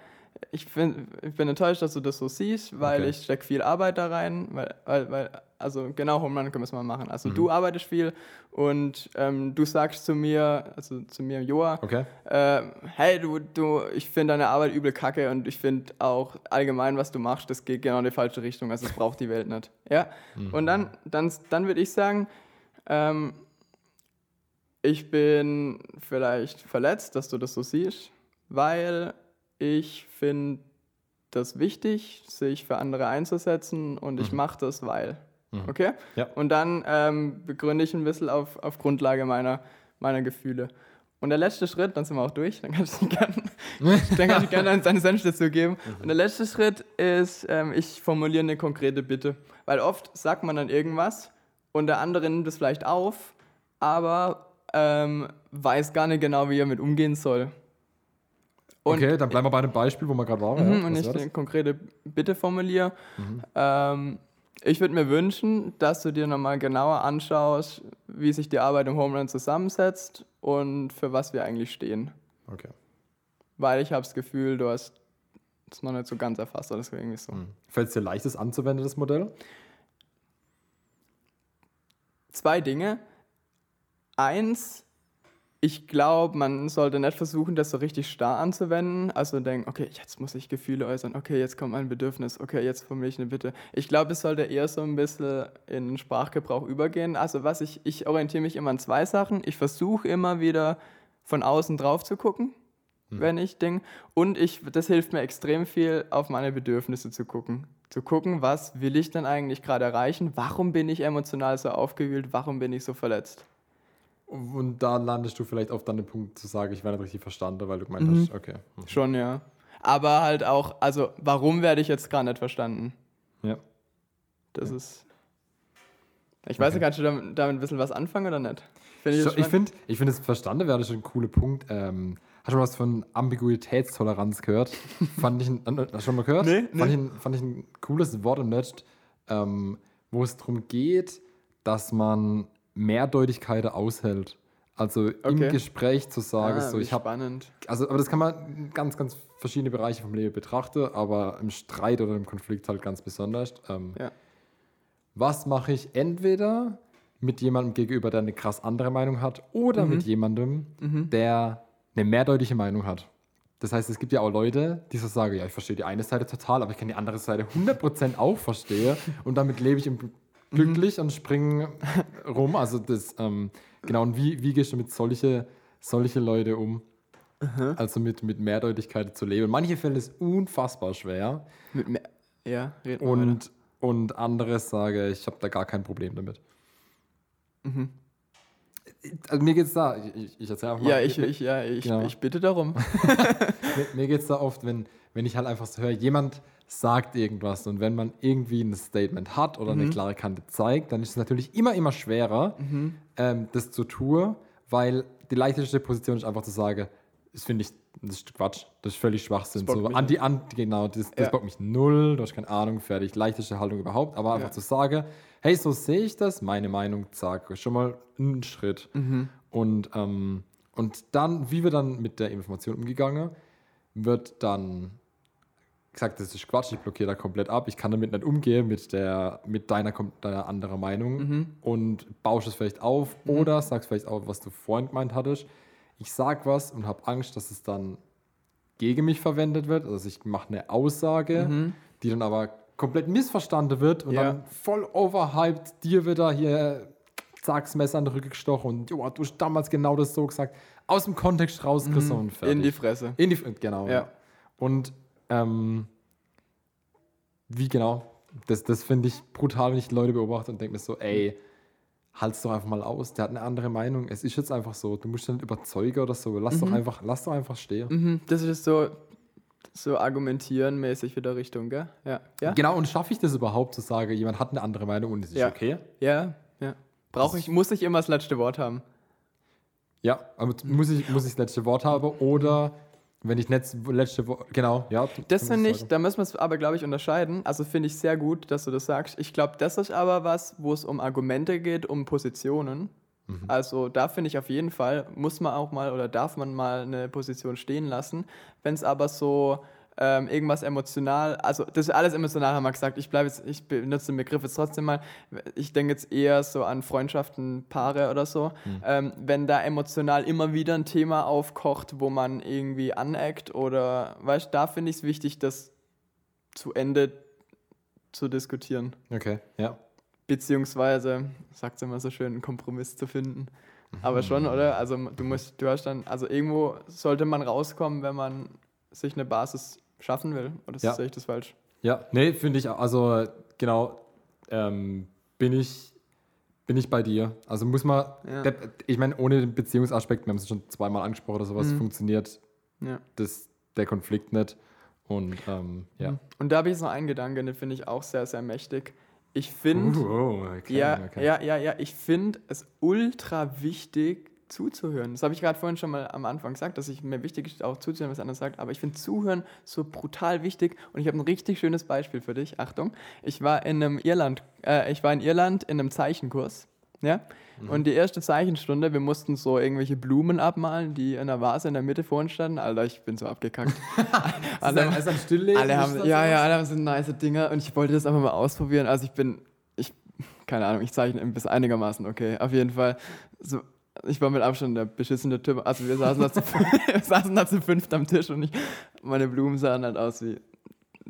ich, find, ich bin enttäuscht, dass du das so siehst, weil Okay. ich stecke viel Arbeit da rein, weil, weil, weil also genau, Home Run können wir es mal machen. Also Mhm. du arbeitest viel und ähm, du sagst zu mir, also zu mir, Joa, Okay. äh, hey, du, du, ich finde deine Arbeit übel kacke und ich finde auch allgemein, was du machst, das geht genau in die falsche Richtung. Also, das braucht die Welt nicht. Ja? Und dann, dann, dann würde ich sagen, ähm, ich bin vielleicht verletzt, dass du das so siehst, weil ich finde das wichtig, sich für andere einzusetzen und ich mache das, weil. Okay? Ja. Und dann ähm, begründe ich ein bisschen auf, auf Grundlage meiner, meiner Gefühle. Und der letzte Schritt, dann sind wir auch durch, dann kannst du gerne dann kann ich gerne deine Senf dazu geben. Und der letzte Schritt ist, ähm, ich formuliere eine konkrete Bitte. Weil oft sagt man dann irgendwas und der andere nimmt es vielleicht auf, aber ähm, weiß gar nicht genau, wie er mit umgehen soll. Und, okay, dann bleiben wir bei dem Beispiel, wo wir gerade waren. Mhm, ja. und ich eine konkrete Bitte formuliere. Ähm, ich würde mir wünschen, dass du dir nochmal genauer anschaust, wie sich die Arbeit im Homeland zusammensetzt und für was wir eigentlich stehen. Okay. Weil ich habe das Gefühl, du hast es noch nicht so ganz erfasst oder war irgendwie so. Fällt es dir leicht, das anzuwenden, das Modell? Zwei Dinge. Eins, ich glaube, man sollte nicht versuchen, das so richtig starr anzuwenden. Also denken, okay, jetzt muss ich Gefühle äußern, okay, jetzt kommt mein Bedürfnis, okay, jetzt formuliere ich eine Bitte. Ich glaube, es sollte eher so ein bisschen in Sprachgebrauch übergehen. Also was ich, ich orientiere mich immer an zwei Sachen. Ich versuche immer wieder von außen drauf zu gucken, wenn ich denke. Und ich, das hilft mir extrem viel, auf meine Bedürfnisse zu gucken. Zu gucken, was will ich denn eigentlich gerade erreichen? Warum bin ich emotional so aufgewühlt? Warum bin ich so verletzt? Und da landest du vielleicht auf dann den Punkt zu sagen, ich werde nicht richtig verstanden, weil du gemeint Mhm. hast, okay. hm, Schon, ja. Aber halt auch, also warum werde ich jetzt gerade nicht verstanden? Ja. Das ist. Ich weiß nicht, kannst du damit, damit ein bisschen was anfangen oder nicht? Find Ich, ich finde, ich find, das Verstanden wäre schon ein cooler Punkt. Ähm, hast du mal was von Ambiguitätstoleranz gehört? fand ich, ein, äh, hast du schon mal gehört? Nee, Fand, ich ein, fand ich ein cooles Wort im Netz, ähm, wo es darum geht, dass man Mehrdeutigkeiten aushält. Also im Okay. Gespräch zu sagen, Ah, so ich habe spannend. also, aber das kann man ganz, ganz verschiedene Bereiche vom Leben betrachten, aber im Streit oder im Konflikt halt ganz besonders. Ähm, Ja. Was mache ich entweder mit jemandem gegenüber, der eine krass andere Meinung hat, oder Mhm. mit jemandem, der eine mehrdeutige Meinung hat? Das heißt, es gibt ja auch Leute, die so sagen, ja, ich verstehe die eine Seite total, aber ich kann die andere Seite 100% auch verstehen und damit lebe ich im Mhm. glücklich und springe rum. Also das, ähm, genau, und wie, wie gehst du mit solche, solche Leute um? Also mit, mit Mehrdeutigkeit zu leben. Manche Fälle ist unfassbar schwer Mit mehr, ja, und, und andere sage, ich habe da gar kein Problem damit. Also mir geht es da, ich, ich, erzähle einfach mal. Ja, ich, ich, ja, ich, Genau. ich bitte darum. mir, mir geht es da oft, wenn, wenn ich halt einfach so höre, jemand sagt irgendwas und wenn man irgendwie ein Statement hat oder Mhm. eine klare Kante zeigt, dann ist es natürlich immer, immer schwerer, Mhm. ähm, das zu tun, weil die leichteste Position ist einfach zu sagen, das finde ich, das ist Quatsch, das ist völlig Schwachsinn. So, mich anti, anti, genau, das, das Ja. bockt mich null, du hast keine Ahnung, fertig, leichteste Haltung überhaupt, aber einfach Ja. zu sagen, hey, so sehe ich das, meine Meinung, zack, schon mal ein Schritt. Mhm. Und, ähm, und dann, wie wir dann mit der Information umgegangen, wird dann gesagt, das ist Quatsch, ich blockiere da komplett ab, ich kann damit nicht umgehen mit, der, mit deiner, deiner anderen Meinung Mhm. und baust es vielleicht auf oder sagst vielleicht auch, was du vorhin gemeint hattest. Ich sag was und habe Angst, dass es dann gegen mich verwendet wird. Also ich mache eine Aussage, die dann aber komplett missverstanden wird und Mhm. Ja. dann voll overhyped dir wieder hier zack, das Messer an den Rücken gestochen und jo, du hast damals genau das so gesagt, aus dem Kontext rausgerissen und fertig. Mhm. In die Fresse. In die, genau. Ja. Und ähm, wie genau? Das, das finde ich brutal, wenn ich Leute beobachte und denke mir so, ey, halt's doch einfach mal aus. Der hat eine andere Meinung. Es ist jetzt einfach so. Du musst nicht überzeugen oder so. Lass doch einfach, lass doch einfach stehen. Mhm, das ist so, so argumentieren mäßig wieder Richtung, gell? Ja. Ja? Genau, und schaffe ich das überhaupt zu sagen, jemand hat eine andere Meinung und es ist Ja. okay? Ja, ja. Brauche ich, muss ich immer das letzte Wort haben. Ja, aber muss ich, muss ich das letzte Wort haben oder wenn ich das letzte Wort, genau, ja. Das finde ich, da müssen wir es aber, glaube ich, unterscheiden. Also finde ich sehr gut, dass du das sagst. Ich glaube, das ist aber was, wo es um Argumente geht, um Positionen. Also da finde ich auf jeden Fall, muss man auch mal oder darf man mal eine Position stehen lassen. Wenn es aber so ähm, irgendwas emotional, also das ist alles emotional, haben wir gesagt. Ich bleibe jetzt, ich benutze den Begriff jetzt trotzdem mal. Ich denke jetzt eher so an Freundschaften, Paare oder so. Mhm. Ähm, wenn da emotional immer wieder ein Thema aufkocht, wo man irgendwie aneckt oder, weißt du, da finde ich es wichtig, das zu Ende zu diskutieren. Okay, ja. Beziehungsweise, sagt es immer so schön, einen Kompromiss zu finden. Aber schon, oder? Also du musst, du hast dann, also irgendwo sollte man rauskommen, wenn man sich eine Basis schaffen will. Oder ja. sehe ich das falsch? Ja, nee, finde ich, also genau, ähm, bin ich bin ich bei dir. Also muss man, ja. der, ich meine, ohne den Beziehungsaspekt, wir haben es schon zweimal angesprochen oder sowas, mhm. funktioniert ja. das, der Konflikt nicht. Und ähm, ja. Mhm. Und da habe ich so einen Gedanke, den finde ich auch sehr, sehr mächtig. Ich finde, uh, oh, okay, ja, okay. ja, ja, ja, ich finde es ultra wichtig zuzuhören. Das habe ich gerade vorhin schon mal am Anfang gesagt, dass ich mir wichtig ist, auch zuzuhören, was einer sagt. Aber ich finde Zuhören so brutal wichtig. Und ich habe ein richtig schönes Beispiel für dich. Achtung, ich war in einem Irland, äh, ich war in Irland in einem Zeichenkurs. Ja? Mhm. Und die erste Zeichenstunde, wir mussten so irgendwelche Blumen abmalen, die in der Vase in der Mitte vor uns standen. Alter, ich bin so abgekackt. alle, also am? Alle haben, ja, ja, alle haben so nice Dinger und ich wollte das einfach mal ausprobieren. Also ich bin, ich, keine Ahnung, ich zeichne bis einigermaßen okay. Auf jeden Fall, so, ich war mit Abstand der beschissene Typ. Also wir saßen da zu, wir saßen da zu fünft am Tisch und ich, meine Blumen sahen halt aus wie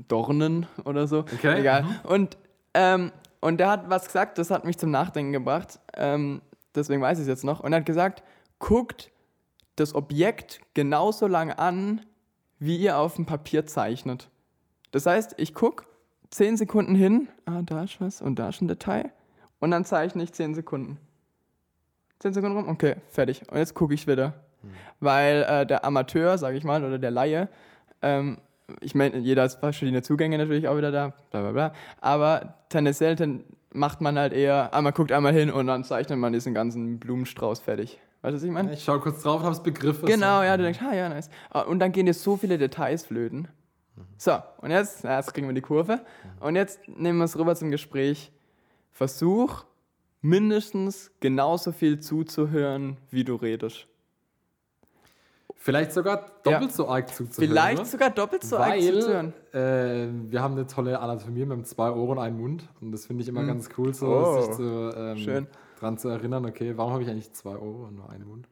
Dornen oder so. Okay. Egal. Mhm. Und ähm, und der hat was gesagt, das hat mich zum Nachdenken gebracht. Ähm, deswegen weiß ich es jetzt noch. Und er hat gesagt, guckt das Objekt genauso lange an, wie ihr auf dem Papier zeichnet. Das heißt, ich gucke 10 Sekunden hin, ah, da ist was und da ist ein Detail. Und dann zeichne ich 10 Sekunden. 10 Sekunden rum, okay, fertig. Und jetzt gucke ich wieder. Hm. Weil äh, der Amateur, sage ich mal, oder der Laie, ähm, ich meine, jeder hat verschiedene Zugänge natürlich auch wieder da, bla bla bla. Aber tendenziell macht man halt eher, einmal guckt einmal hin und dann zeichnet man diesen ganzen Blumenstrauß fertig. Weißt du, was ich meine? Ich schaue kurz drauf es begriffen. Genau, ja, du denkst, ah ja, nice. Ah, und dann gehen dir so viele Details flöten. So, und jetzt, jetzt kriegen wir die Kurve. Und jetzt nehmen wir es rüber zum Gespräch. Versuch, mindestens genauso viel zuzuhören, wie du redest. Vielleicht sogar doppelt ja. so arg zuzuhören. Vielleicht oder? sogar doppelt so Weil, arg zuzuhören. Äh, wir haben eine tolle Anatomie mit zwei Ohren und einem Mund. Und das finde ich immer mhm. ganz cool, so oh. sich zu, ähm, dran zu erinnern, okay, warum habe ich eigentlich zwei Ohren und nur einen Mund?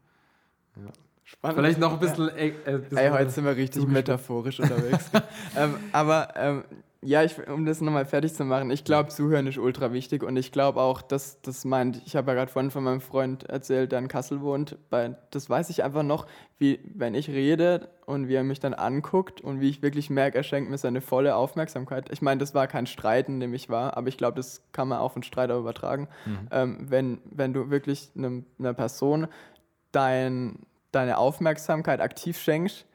Ja. Spannend. Vielleicht noch ein bisschen. Ja. Äh, äh, bisschen Ey, heute sind wir richtig metaphorisch unterwegs. ähm, aber ähm, ja, ich, um das nochmal fertig zu machen, ich glaube, Zuhören ist ultra wichtig und ich glaube auch, dass das meint, ich habe ja gerade vorhin von meinem Freund erzählt, der in Kassel wohnt, bei, das weiß ich einfach noch, wie, wenn ich rede und wie er mich dann anguckt und wie ich wirklich merke, er schenkt mir seine volle Aufmerksamkeit. Ich meine, das war kein Streit, in dem ich war, aber ich glaube, das kann man auch von Streit auch übertragen. Mhm. Ähm, wenn, wenn du wirklich einem, einer Person dein, deine Aufmerksamkeit aktiv schenkst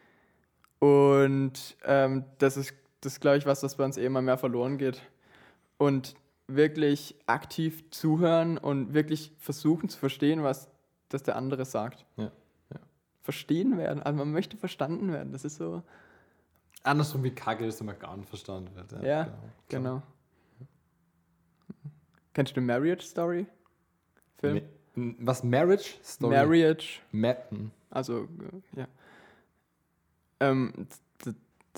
und ähm, das ist das ist, glaube ich, was, das bei uns eh immer mehr verloren geht. Und wirklich aktiv zuhören und wirklich versuchen zu verstehen, was das der andere sagt. Ja, ja. Verstehen werden, also man möchte verstanden werden, das ist so. Andersrum wie Kacke ist, wenn man gar nicht verstanden wird. Ja, ja genau. genau. Kennst du Marriage Story? Film? Was, Marriage Story? Marriage. Ma hm. also, äh, ja. Ähm,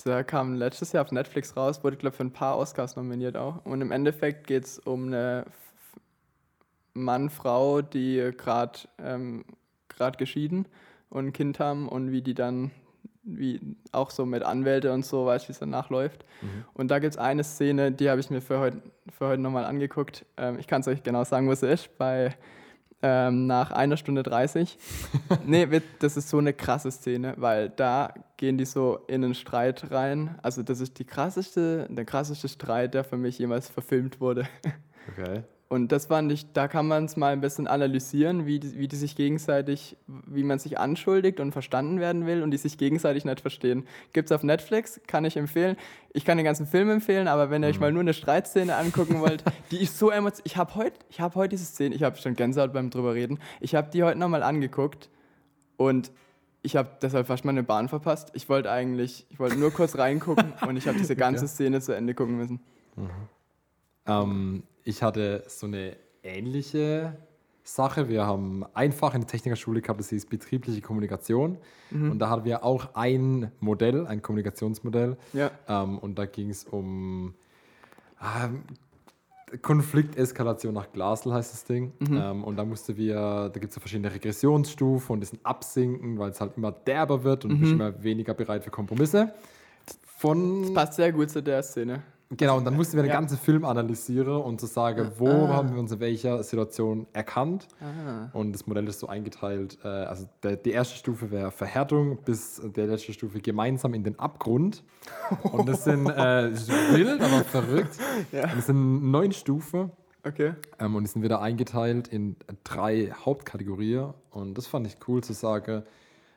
der kam letztes Jahr auf Netflix raus, wurde, glaube ich, für ein paar Oscars nominiert auch. Und im Endeffekt geht es um eine Mann, Frau, die gerade ähm, geschieden und ein Kind haben und wie die dann, wie auch so mit Anwälte und so, weißt du, wie es danach läuft. Mhm. Und da gibt es eine Szene, die habe ich mir für heute, für heute nochmal angeguckt. Ähm, ich kann es euch genau sagen, wo sie ist, bei ähm, nach einer Stunde 30. nee, das ist so eine krasse Szene, weil da gehen die so in einen Streit rein. Also das ist die krasseste, der krasseste Streit, der für mich jemals verfilmt wurde. Okay. Und das fand ich, da kann man es mal ein bisschen analysieren, wie die, wie die sich gegenseitig, wie man sich anschuldigt und verstanden werden will und die sich gegenseitig nicht verstehen. Gibt es auf Netflix, kann ich empfehlen. Ich kann den ganzen Film empfehlen, aber wenn ihr mhm. euch mal nur eine Streitszene angucken wollt, die ist so emotional. Ich habe heute hab heut diese Szene, ich habe schon Gänsehaut beim drüber reden, ich habe die heute nochmal angeguckt und ich habe deshalb fast mal eine Bahn verpasst. Ich wollte eigentlich, ich wollte nur kurz reingucken und ich habe diese ganze Szene zu Ende gucken müssen. Mhm. Ähm, ich hatte so eine ähnliche Sache. Wir haben einfach in der Technikerschule gehabt, das hieß betriebliche Kommunikation. Und da hatten wir auch ein Modell, ein Kommunikationsmodell. Ja. Ähm, und da ging es um ähm, Konflikteskalation nach Glasl heißt das Ding. Ähm, und da musste wir, da gibt es ja verschiedene Regressionsstufen und das sind Absinken, weil es halt immer derber wird und bist immer weniger bereit für Kompromisse. Von Passt sehr gut zu der Szene. Genau, und dann mussten wir den Ja. ganzen Film analysieren und zu sagen, wo Ah. haben wir uns in welcher Situation erkannt. Und das Modell ist so eingeteilt, äh, also der, die erste Stufe wäre Verhärtung bis der letzte Stufe gemeinsam in den Abgrund. Und das sind äh, das ist wild, aber verrückt. Ja. Und das sind neun Stufen Okay. ähm, und die sind wieder eingeteilt in drei Hauptkategorien. Und das fand ich cool zu sagen.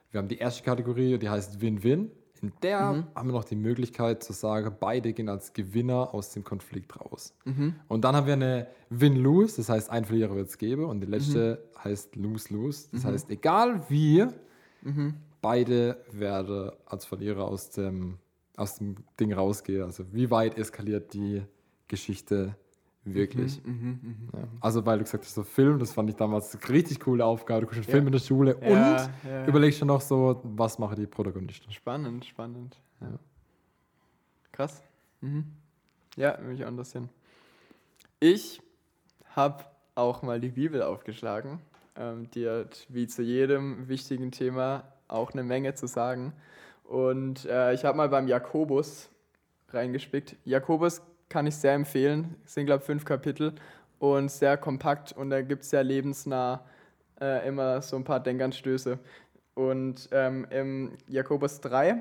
Wir haben die erste Kategorie, die heißt Win-Win. In der haben wir noch die Möglichkeit zu sagen, beide gehen als Gewinner aus dem Konflikt raus. Und dann haben wir eine Win-Lose, das heißt, ein Verlierer wird es geben. Und die letzte heißt Lose-Lose. Das heißt, egal wie, beide werden als Verlierer aus dem, aus dem Ding rausgehen. Also wie weit eskaliert die Geschichte wirklich? Ja. Also weil du gesagt hast, so Film, das fand ich damals eine richtig coole Aufgabe. Du kriegst einen Film in der Schule Ja, und ja, ja. überlegst schon noch so, was machen die Protagonisten. Spannend, spannend. Ja. Krass. Mhm. Ja, mich auch interessieren. Ich habe auch mal die Bibel aufgeschlagen. Ähm, die hat wie zu jedem wichtigen Thema auch eine Menge zu sagen. Und äh, ich habe mal beim Jakobus reingespickt. Jakobus kann ich sehr empfehlen. Es sind, glaube ich, fünf Kapitel und sehr kompakt und da gibt es sehr lebensnah äh, immer so ein paar Denkanstöße. Und ähm, im Jakobus 3,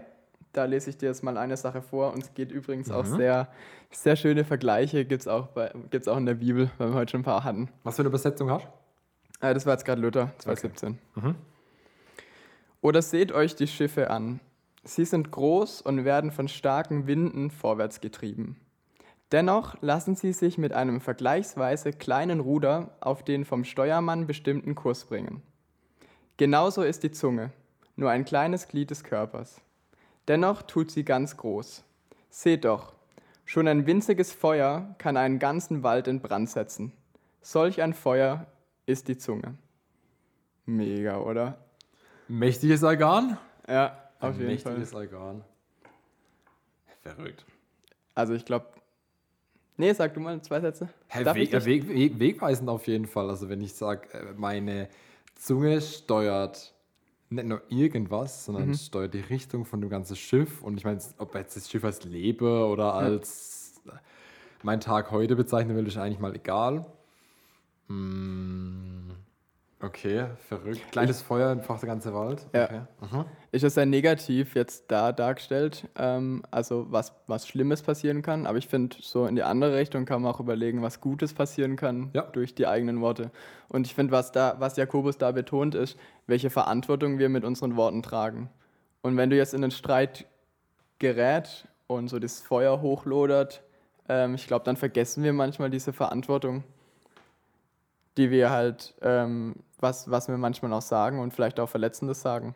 da lese ich dir jetzt mal eine Sache vor und es geht übrigens auch sehr, sehr schöne Vergleiche, gibt es auch, bei- gibt's auch in der Bibel, weil wir heute schon ein paar hatten. Was für eine Übersetzung hast Äh, das war jetzt gerade Luther, 2017. Oder seht euch die Schiffe an. Sie sind groß und werden von starken Winden vorwärts getrieben. Dennoch lassen sie sich mit einem vergleichsweise kleinen Ruder auf den vom Steuermann bestimmten Kurs bringen. Genauso ist die Zunge, nur ein kleines Glied des Körpers. Dennoch tut sie ganz groß. Seht doch, schon ein winziges Feuer kann einen ganzen Wald in Brand setzen. Solch ein Feuer ist die Zunge. Mega, oder? Mächtiges Organ? Ja, auf Ein jeden Fall. mächtiges Organ. Verrückt. Also ich glaube. Nee, sag du mal zwei Sätze. Darf Weg, äh, Weg, Weg, wegweisend auf jeden Fall. Also wenn ich sage, meine Zunge steuert nicht nur irgendwas, sondern Mhm. steuert die Richtung von dem ganzen Schiff. Und ich meine, ob jetzt das Schiff als lebe oder als äh, mein Tag heute bezeichnen will, ist eigentlich mal egal. Mm, Okay, verrückt. Kleines Feuer entfacht der ganze Wald. Ja. Okay. Mhm. Ist das sehr negativ jetzt da dargestellt, ähm, also was, was Schlimmes passieren kann, aber ich finde, so in die andere Richtung kann man auch überlegen, was Gutes passieren kann Ja. durch die eigenen Worte. Und ich finde, was, da, was Jakobus da betont, ist, welche Verantwortung wir mit unseren Worten tragen. Und wenn du jetzt in einen Streit gerät und so das Feuer hochlodert, ähm, ich glaube, dann vergessen wir manchmal diese Verantwortung, die wir halt, ähm, was, was wir manchmal auch sagen und vielleicht auch Verletzendes sagen.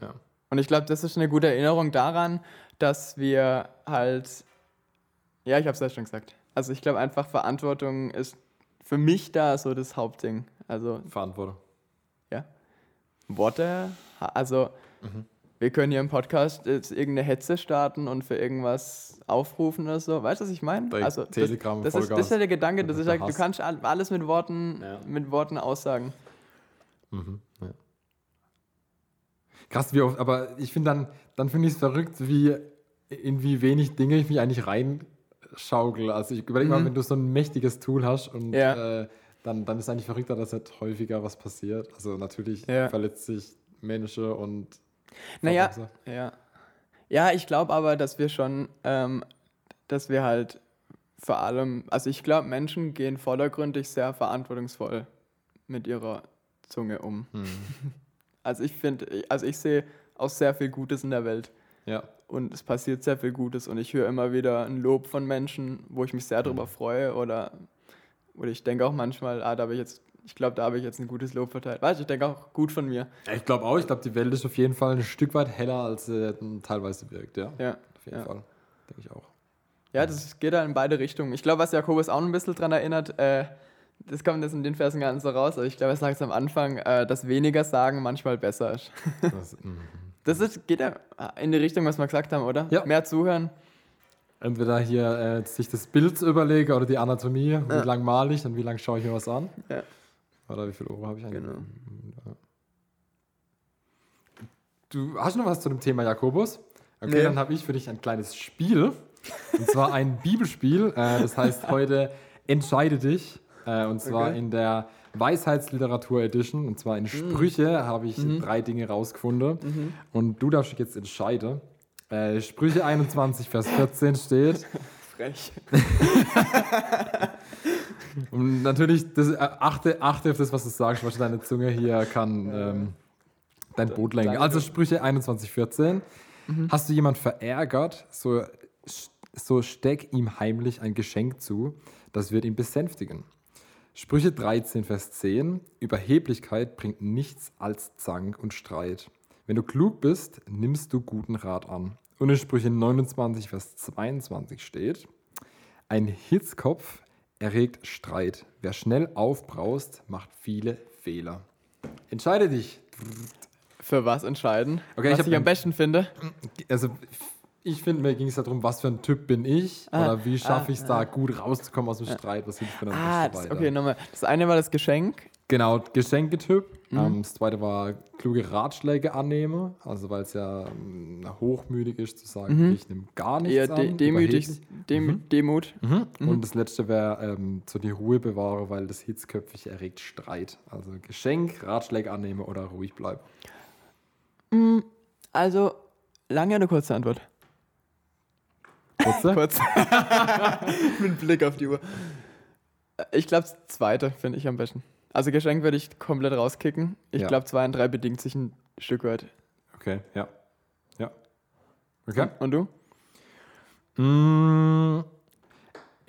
Ja. Und ich glaube, das ist eine gute Erinnerung daran, dass wir halt, ja, ich habe es ja schon gesagt. Also ich glaube einfach, Verantwortung ist für mich da so das Hauptding. Also Verantwortung. ja, Worte, also wir können hier im Podcast jetzt irgendeine Hetze starten und für irgendwas aufrufen oder so. Weißt du, was ich meine? Also das, Telegram das, ist, das ist ja der Gedanke, das ist der ja, du kannst all- alles mit Worten, Ja. mit Worten aussagen. Mhm, ja. Krass, wie oft, aber ich finde dann, dann finde ich es verrückt, wie in wie wenig Dinge ich mich eigentlich reinschaukel. Also ich überlege mal, wenn du so ein mächtiges Tool hast und Mhm. Ja. äh, dann, dann ist eigentlich verrückter, dass nicht häufiger was passiert. Also natürlich verletzt sich Menschen und Naja, ja. Ja, ich glaube aber, dass wir schon, ähm, dass wir halt vor allem, also ich glaube, Menschen gehen vordergründig sehr verantwortungsvoll mit ihrer Zunge um. Hm. Also ich finde, also ich sehe auch sehr viel Gutes in der Welt Ja. und es passiert sehr viel Gutes und ich höre immer wieder ein Lob von Menschen, wo ich mich sehr Mhm. darüber freue oder, oder ich denke auch manchmal, ah, da habe ich jetzt, ich glaube, da habe ich jetzt ein gutes Lob verteilt. Weißt du, ich denke auch gut von mir. Ich glaube auch, ich glaube, die Welt ist auf jeden Fall ein Stück weit heller, als sie teilweise wirkt, ja. Ja. Auf jeden Ja. Fall. Denke ich auch. Ja, das geht da in beide Richtungen. Ich glaube, was Jakobus auch ein bisschen dran erinnert, äh, das kommt jetzt in den Versen gar nicht so raus, aber ich glaube, er sagt es am Anfang, äh, dass weniger sagen manchmal besser ist. Das, mhm. Das ist, geht ja in die Richtung, was wir gesagt haben, oder? Ja. Mehr zuhören. Entweder hier äh, sich das Bild überlege oder die Anatomie, Ja. wie lang male ich und wie lang schaue ich mir was an. Ja. Oder wie viel Ohr habe ich eigentlich? Genau. Du hast noch was zu dem Thema Jakobus? Okay, Nee. dann habe ich für dich ein kleines Spiel. Und zwar ein Bibelspiel. Äh, das heißt heute Entscheide dich. Äh, und zwar Okay. in der Weisheitsliteratur Edition. Und zwar in Sprüche habe ich drei Dinge rausgefunden. Und du darfst dich jetzt entscheiden. Äh, Sprüche 21, Vers 14 steht. Frech. Und natürlich, das, äh, achte, achte auf das, was du sagst, was deine Zunge hier kann, ähm, dein Boot lenken. Also Sprüche 21, 14. Hast du jemand verärgert, so, so steck ihm heimlich ein Geschenk zu, das wird ihn besänftigen. Sprüche 13, Vers 10. Überheblichkeit bringt nichts als Zank und Streit. Wenn du klug bist, nimmst du guten Rat an. Und in Sprüche 29, Vers 22 steht, ein Hitzkopf erregt Streit. Wer schnell aufbraust, macht viele Fehler. Entscheide dich. Für was entscheiden? Okay, ich was hab ich, am besten finde. Also, ich finde, mir ging es darum, was für ein Typ bin ich Ah, oder wie schaffe ah, ich es da gut rauszukommen aus dem Streit, was hilft mir dann Ah, das, okay, nochmal. Das eine war das Geschenk. Genau, Geschenketyp. Mhm. Ähm, das zweite war kluge Ratschläge annehmen, also weil es ja ähm, hochmütig ist zu sagen, okay, ich nehme gar nichts Mhm. Eher de an. demütig. Dem Demut. Mhm. Und das letzte wäre ähm, so die Ruhe bewahre, weil das Hitzköpfige erregt Streit. Also Geschenk, Ratschläge annehmen oder ruhig bleiben. Also, lange oder kurze Antwort? Kurze? Kurz. Mit Blick auf die Uhr. Ich glaube, das zweite finde ich am besten. Also Geschenk würde ich komplett rauskicken. Ich Ja. glaube, zwei und drei bedingt sich ein Stück weit. Okay, ja. Ja. Okay. Und du? Mm,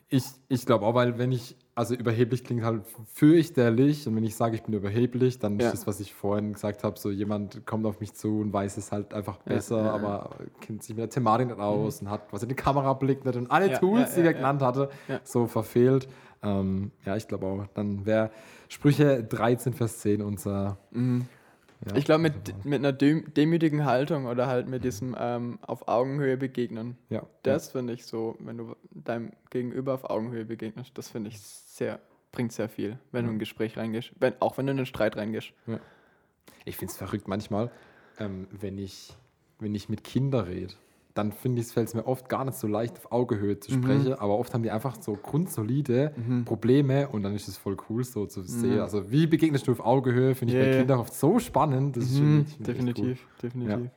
Ich, ich glaube auch, weil wenn ich, also überheblich klingt halt fürchterlich und wenn ich sage, ich bin überheblich, dann Ja. ist das, was ich vorhin gesagt habe, so jemand kommt auf mich zu und weiß es halt einfach besser, ja, aber kennt sich mit der Thematik nicht aus und hat, was in die Kamera blickt nicht und alle Tools, die er genannt hatte, so verfehlt. Ähm, ja, ich glaube auch, dann wäre Sprüche 13, Vers 10 unser. Ja, ich glaube, also, mit, mit einer dem, demütigen Haltung oder halt mit diesem ähm, auf Augenhöhe begegnen. ja, Das finde ich so, wenn du deinem Gegenüber auf Augenhöhe begegnest, das finde ich sehr, bringt sehr viel, wenn du in ein Gespräch reingehst. Wenn, auch wenn du in einen Streit reingehst. Ich finde es verrückt manchmal, ähm, wenn, ich, wenn ich mit Kindern rede, dann finde ich, fällt es mir oft gar nicht so leicht, auf Augenhöhe zu sprechen, aber oft haben die einfach so grundsolide Probleme und dann ist es voll cool, so zu sehen. Also, wie begegnest du auf Augenhöhe? Finde ich Ja, bei ja. Kindern oft so spannend. Das ist Mhm, wirklich- ich echt definitiv, definitiv.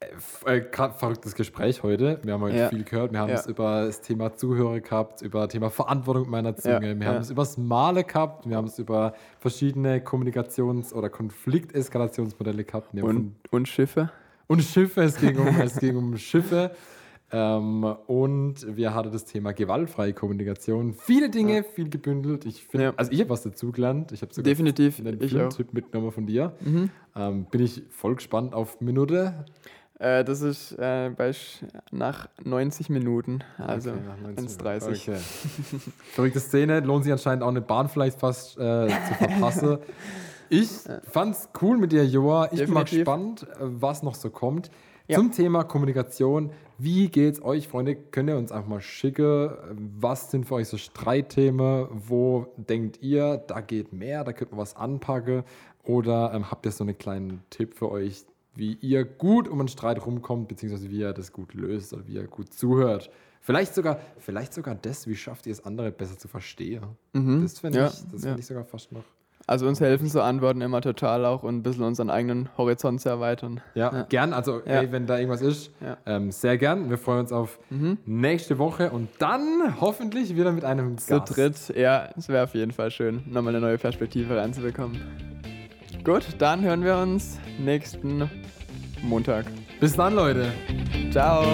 F- Äh, Gerade verrücktes Gespräch heute. Wir haben heute Ja. viel gehört. Wir haben Ja. es über das Thema Zuhörer gehabt, über das Thema Verantwortung meiner Zunge. Ja, Wir ja. haben es über das Male gehabt. Wir haben es über verschiedene Kommunikations- oder Konflikteskalationsmodelle gehabt. Und, und Schiffe? Und Schiffe, es ging um, es ging um Schiffe. Ähm, und wir hatten das Thema gewaltfreie Kommunikation. Viele Dinge, viel gebündelt. Ich finde, Ja. also ich habe was dazugelernt. Ich habe sogar Definitiv, einen. Mhm. Filmtipp mitgenommen von dir. Ähm, bin ich voll gespannt auf Minute. Äh, das ist äh, bei nach 90 Minuten, also Okay, nach 90 1,30. Okay. Verrückte Szene. Lohnt sich anscheinend auch eine Bahn vielleicht fast äh, zu verpassen. Ich fand's cool mit dir, Joa. Ich bin mal Definitiv. gespannt, äh, was noch so kommt. Ja. Zum Thema Kommunikation. Wie geht's euch, Freunde? Könnt ihr uns einfach mal schicken? Was sind für euch so Streitthemen? Wo denkt ihr, da geht mehr, da könnte man was anpacken? Oder ähm, habt ihr so einen kleinen Tipp für euch, wie ihr gut um einen Streit rumkommt, beziehungsweise wie ihr das gut löst oder wie ihr gut zuhört? Vielleicht sogar, vielleicht sogar das, wie schafft ihr es, andere besser zu verstehen? Das finde Ja, ich, das ja. find ich sogar fast noch. Also uns helfen so Antworten immer total auch und ein bisschen unseren eigenen Horizont zu erweitern. Ja, Ja. gern. Also, Ja. ey, wenn da irgendwas ist, Ja. ähm, sehr gern. Wir freuen uns auf nächste Woche und dann hoffentlich wieder mit einem Zu Gast. dritt, ja, es wäre auf jeden Fall schön, nochmal eine neue Perspektive reinzubekommen. Gut, dann hören wir uns nächsten Montag. Bis dann, Leute. Ciao.